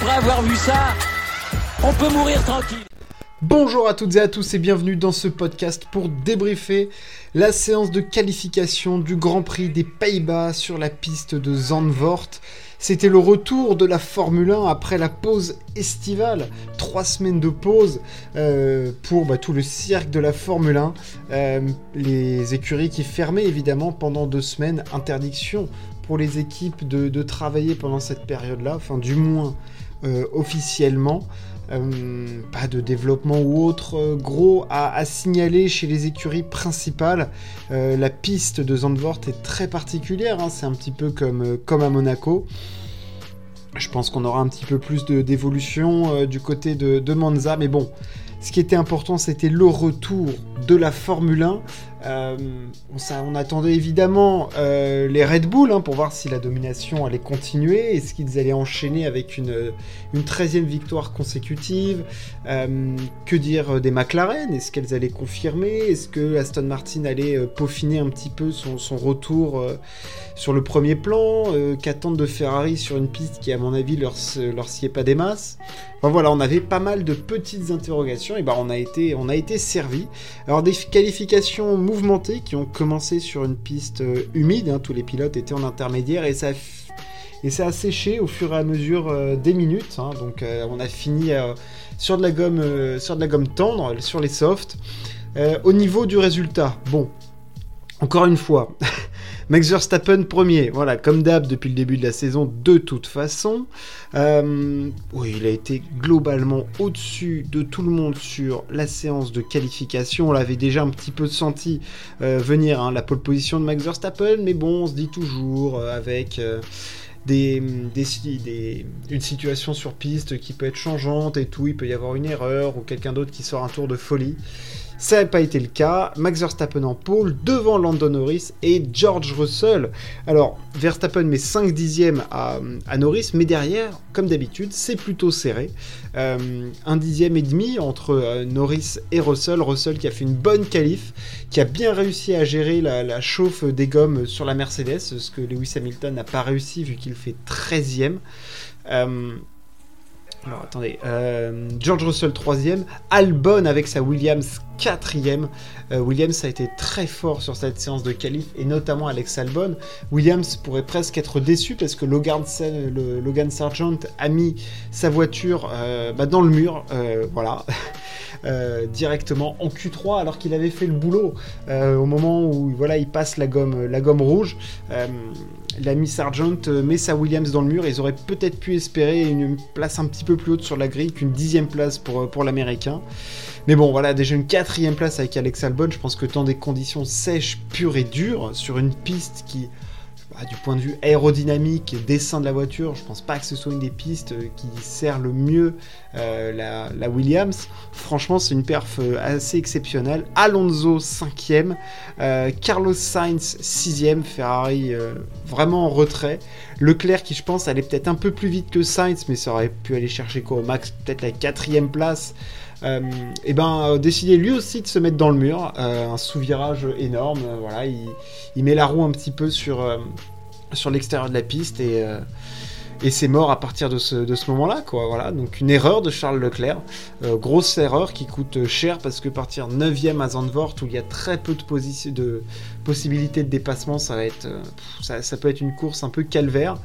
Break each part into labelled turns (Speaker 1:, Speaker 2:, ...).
Speaker 1: après avoir vu ça, on peut mourir tranquille.
Speaker 2: Bonjour à toutes et à tous et bienvenue dans ce podcast pour débriefer la séance de qualification du Grand Prix des Pays-Bas sur la piste de Zandvoort. C'était le retour de la Formule 1 après la pause estivale, trois semaines de pause euh, pour bah, tout le cirque de la Formule 1. Euh, les écuries qui fermaient évidemment pendant deux semaines, interdiction pour les équipes de, travailler pendant cette période-là, enfin du moins officiellement. Euh, pas de développement ou autre euh, gros à, signaler chez les écuries principales. Euh, la piste de Zandvoort est très particulière, hein. c'est un petit peu comme, comme à Monaco. Je pense qu'on aura un petit peu plus d'évolution du côté de, de, Monza, mais bon, ce qui était important, c'était le retour de la Formule 1. Euh, on, attendait évidemment euh, les Red Bull hein, pour voir si la domination allait continuer. Est-ce qu'ils allaient enchaîner avec une, une 13e victoire consécutive. Euh, Que dire des McLaren? Est-ce qu'elles allaient confirmer? Est-ce que Aston Martin allait peaufiner un petit peu son, retour sur le premier plan? Qu'attendre de Ferrari sur une piste qui, à mon avis, leur, leur sied pas des masses? Enfin voilà, on avait pas mal de petites interrogations. Et ben on a été, on a été servi. Alors des qualifications mouvementées qui ont commencé sur une piste euh, humide, hein, tous les pilotes étaient en intermédiaire et ça et ça a séché au fur et à mesure euh, des minutes. Hein. donc euh, on a fini sur de la gomme, sur de la gomme tendre, sur les softs. au niveau du résultat, bon, encore une fois, Max Verstappen premier, voilà, comme d'hab depuis le début de la saison, de toute façon. Euh, oui, il a été globalement au-dessus de tout le monde sur la séance de qualification. On l'avait déjà un petit peu senti euh, venir, hein, la pole position de Max Verstappen, mais bon, on se dit toujours euh, avec. Des, des, une situation sur piste qui peut être changeante et tout, il peut y avoir une erreur ou quelqu'un d'autre qui sort un tour de folie. Ça n'a pas été le cas. Max Verstappen en pole devant Landon Norris et George Russell. Alors, Verstappen met 5 dixièmes à, Norris, mais derrière, comme d'habitude, c'est plutôt serré. Euh, un dixième et demi entre euh, Norris et Russell. Russell qui a fait une bonne qualif, qui a bien réussi à gérer la, chauffe des gommes sur la Mercedes, ce que Lewis Hamilton n'a pas réussi vu qu'il fait 13e. Alors attendez, euh, George Russell 3ème, Albon avec sa Williams 4ème. Euh, Williams a été très fort sur cette séance de qualif et notamment Alex Albon. Williams pourrait presque être déçu parce que Logan, Sargent a mis sa voiture euh, bah, dans le mur, voilà. directement en Q3 alors qu'il avait fait le boulot au moment où voilà il passe la gomme la gomme rouge l'ami Sargent euh, met sa Williams dans le mur. Ils auraient peut-être pu espérer une place un petit peu plus haute sur la grille qu'une dixième place pour, euh, pour l'américain. Mais bon, voilà, déjà une quatrième place avec Alex Albon. Je pense que dans des conditions sèches, pures et dures, sur une piste qui bah, du point de vue aérodynamique et dessin de la voiture, je pense pas que ce soit une des pistes euh, qui sert le mieux euh, la, Williams. Franchement, c'est une perf euh, assez exceptionnelle. Alonso 5ème, Carlos Sainz 6ème, Ferrari vraiment en retrait. Leclerc qui je pense allait peut-être un peu plus vite que Sainz, mais ça aurait pu aller chercher quoi au max peut-être la quatrième place. Et eh ben décidé lui aussi de se mettre dans le mur, un sous-virage énorme, voilà, il, met la roue un petit peu sur, sur l'extérieur de la piste et, euh, et c'est mort à partir de ce, de ce moment-là, quoi. Voilà, donc une erreur de Charles Leclerc, euh, grosse erreur qui coûte cher parce que partir 9ème à Zandvoort où il y a très peu de, de possibilités de dépassement, ça va être, euh, ça, ça, peut être une course un peu calvaire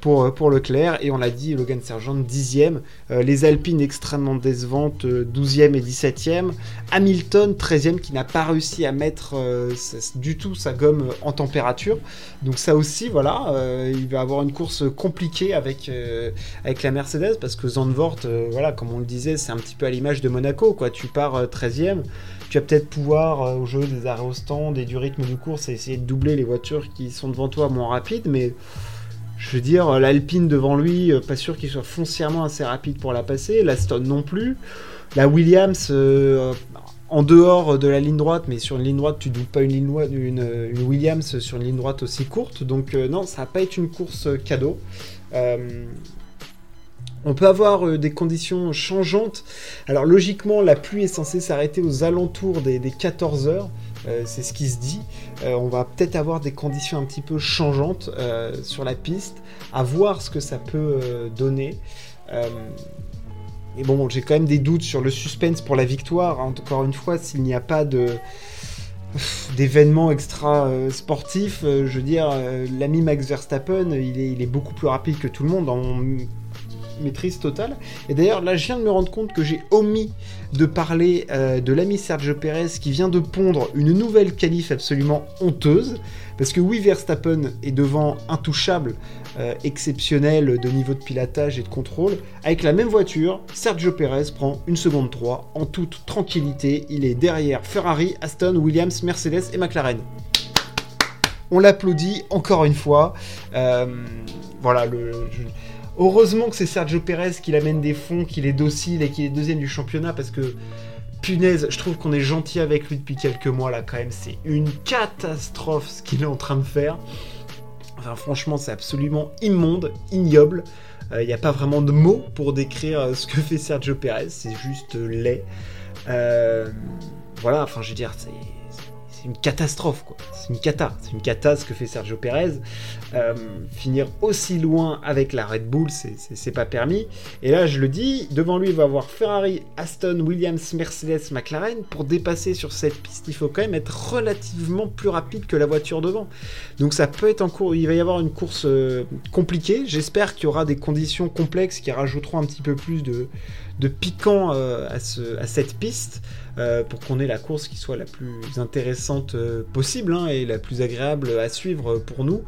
Speaker 2: pour, euh, pour Leclerc. Et on l'a dit, Logan Sargent 10e. Euh, les Alpines extrêmement décevantes, 12e euh, et 17e. Hamilton 13e qui n'a pas réussi à mettre du tout sa gomme en température. Donc ça aussi, voilà, il va avoir une course compliquée avec, avec la Mercedes parce que Zandvoort, voilà, comme on le disait, c'est un petit peu à l'image de Monaco. Quoi. Tu pars 13e tu vas peut-être pouvoir, au jeu des arrêts au stand et du rythme de course, essayer de doubler les voitures qui sont devant toi moins rapides, mais je veux dire, l'Alpine devant lui, euh, pas sûr qu'il soit foncièrement assez rapide pour la passer. La Stone non plus. La Williams, euh, en dehors de la ligne droite, mais sur une ligne droite, tu doutes pas une, Williams sur une ligne droite aussi courte. Donc euh, non, ça va pas être une course cadeau. On peut avoir des conditions changeantes. Alors logiquement, la pluie est censée s'arrêter aux alentours des, des 14 heures. Euh, c'est ce qui se dit. Euh, on va peut-être avoir des conditions un petit peu changeantes euh, sur la piste, à voir ce que ça peut donner. et bon, j'ai quand même des doutes sur le suspense pour la victoire. Encore une fois, s'il n'y a pas de d'événements extra sportifs, je veux dire, l'ami Max Verstappen, il est, beaucoup plus rapide que tout le monde maîtrise totale. Et d'ailleurs, là, je viens de me rendre compte que j'ai omis de parler euh, de l'ami Sergio Perez qui vient de pondre une nouvelle qualif absolument honteuse. Parce que oui, Verstappen est devant intouchable, euh, exceptionnel de niveau de pilotage et de contrôle. Avec la même voiture, Sergio Perez prend une seconde 3 en toute tranquillité. Il est derrière Ferrari, Aston, Williams, Mercedes et McLaren. On l'applaudit encore une fois. Euh, voilà, le, Heureusement que c'est Sergio Perez qui l'amène des fonds, qu'il est docile et qu'il est deuxième du championnat parce que punaise, je trouve qu'on est gentil avec lui depuis quelques mois là quand même. C'est une catastrophe ce qu'il est en train de faire. Enfin franchement c'est absolument immonde, ignoble. Il euh, n'y a pas vraiment de mots pour décrire euh, ce que fait Sergio Perez, c'est juste laid. Euh, voilà, enfin je veux dire, c'est c'est une catastrophe, quoi. C'est une cata. C'est une cata ce que fait Sergio Perez. Euh, finir aussi loin avec la Red Bull, c'est pas permis. Et là, je le dis, devant lui, il va avoir Ferrari, Aston, Williams, Mercedes, McLaren. Pour dépasser sur cette piste, il faut quand même être relativement plus rapide que la voiture devant. Donc ça peut être en cours. Il va y avoir une course euh, compliquée. J'espère qu'il y aura des conditions complexes qui rajouteront un petit peu plus de, de piquant euh, à, ce, à, cette piste. Euh, pour qu'on ait la course qui soit la plus intéressante euh, possible hein, et la plus agréable à suivre pour nous.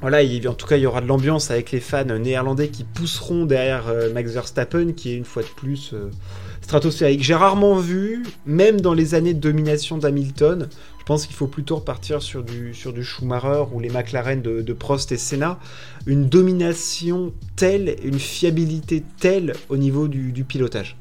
Speaker 2: Voilà, en tout cas, il y aura de l'ambiance avec les fans néerlandais qui pousseront derrière Max Verstappen, qui est une fois de plus stratosphérique. J'ai rarement vu, même dans les années de domination d'Hamilton, pense qu'il faut plutôt repartir sur du, sur du Schumacher ou les McLaren de, Prost et Senna, une domination telle, une fiabilité telle au niveau du pilotage.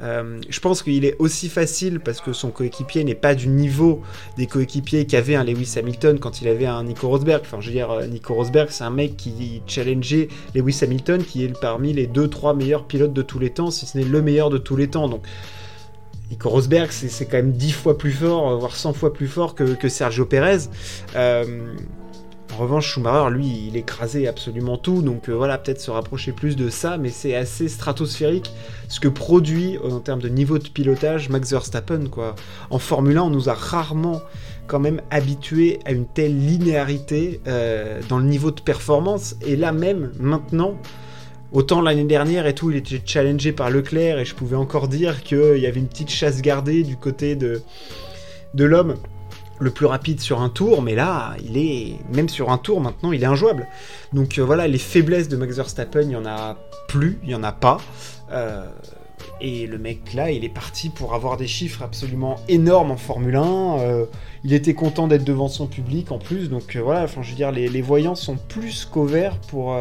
Speaker 2: Euh, je pense qu'il est aussi facile parce que son coéquipier n'est pas du niveau des coéquipiers qu'avait un Lewis Hamilton quand il avait un Nico Rosberg. Enfin, je veux dire, euh, Nico Rosberg, c'est un mec qui challengeait Lewis Hamilton, qui est parmi les 2-3 meilleurs pilotes de tous les temps, si ce n'est le meilleur de tous les temps. Donc, Rosberg, c'est quand même 10 fois plus fort, voire 100 fois plus fort que, Sergio Perez. Euh, en revanche, Schumacher, lui, il écrasait absolument tout, donc euh, voilà, peut-être se rapprocher plus de ça, mais c'est assez stratosphérique ce que produit en termes de niveau de pilotage Max Verstappen. En Formule 1, on nous a rarement quand même habitués à une telle linéarité euh, dans le niveau de performance, et là même, maintenant, Autant l'année dernière et tout, il était challengé par Leclerc et je pouvais encore dire qu'il y avait une petite chasse gardée du côté de, l'homme le plus rapide sur un tour, mais là, il est même sur un tour maintenant, il est injouable. Donc euh, voilà, les faiblesses de Max Verstappen, il y en a plus, il y en a pas. Euh, et le mec là, il est parti pour avoir des chiffres absolument énormes en Formule 1. Euh, il était content d'être devant son public en plus, donc voilà. Enfin, je veux dire, les, les voyants sont plus qu'au vert pour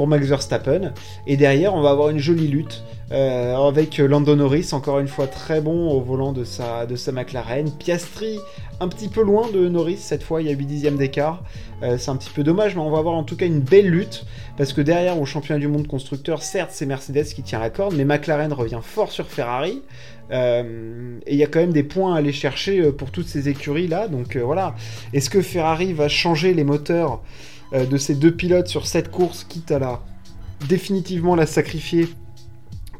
Speaker 2: pour Max Verstappen. Et derrière, on va avoir une jolie lutte euh, avec Lando Norris, encore une fois très bon au volant de sa, de sa McLaren. Piastri, un petit peu loin de Norris cette fois, il y a 8 dixièmes d'écart. Euh, c'est un petit peu dommage, mais on va avoir en tout cas une belle lutte. Parce que derrière, au championnat du monde constructeur, certes, c'est Mercedes qui tient la corde, mais McLaren revient fort sur Ferrari. Euh, et il y a quand même des points à aller chercher pour toutes ces écuries là. Donc voilà. Est-ce que Ferrari va changer les moteurs de ces deux pilotes sur cette course, quitte à la définitivement la sacrifier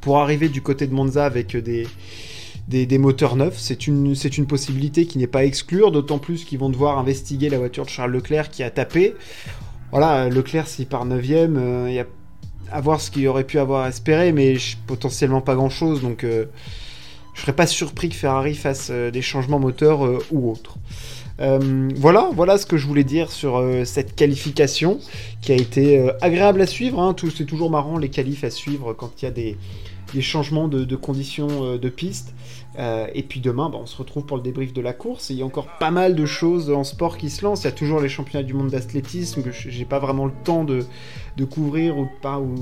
Speaker 2: pour arriver du côté de Monza avec des, des, moteurs neufs. C'est une, une possibilité qui n'est pas à exclure, d'autant plus qu'ils vont devoir investiguer la voiture de Charles Leclerc qui a tapé. Voilà, Leclerc s'il part 9ème, euh, y a à voir ce qu'il aurait pu avoir espéré, mais potentiellement pas grand chose, donc euh, je serais pas surpris que Ferrari fasse des changements moteurs ou autres. Euh, voilà, ce que je voulais dire sur euh, cette qualification qui a été euh, agréable à suivre. Hein. C'est toujours marrant les qualifs à suivre quand il y a des, changements de, conditions de piste. et puis demain, bah, on se retrouve pour le débrief de la course. il y a encore pas mal de choses en sport qui se lancent. Il y a toujours les championnats du monde d'athlétisme que j'ai pas vraiment le temps de, couvrir ou pas ou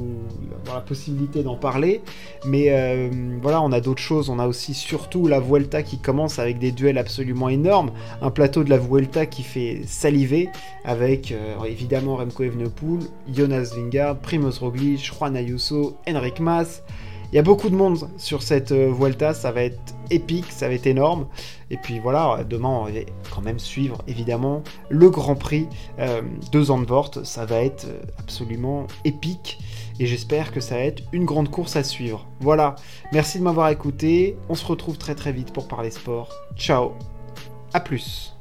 Speaker 2: avoir la possibilité d'en parler. Mais euh, voilà, on a d'autres choses. On a aussi surtout la Vuelta qui commence avec des duels absolument énormes. Un plateau de la Vuelta qui fait saliver avec euh, évidemment Remco Evenepoel, Jonas Vingard, Primoz Roglic, Juan Ayuso, Enric Mas. Il y a beaucoup de monde sur cette euh, Vuelta, ça va être épique, ça va être énorme. Et puis voilà, demain on va quand même suivre évidemment le Grand Prix euh, de Zandvoort, ça va être euh, absolument épique. Et j'espère que ça va être une grande course à suivre. Voilà, merci de m'avoir écouté, on se retrouve très très vite pour parler sport. Ciao, à plus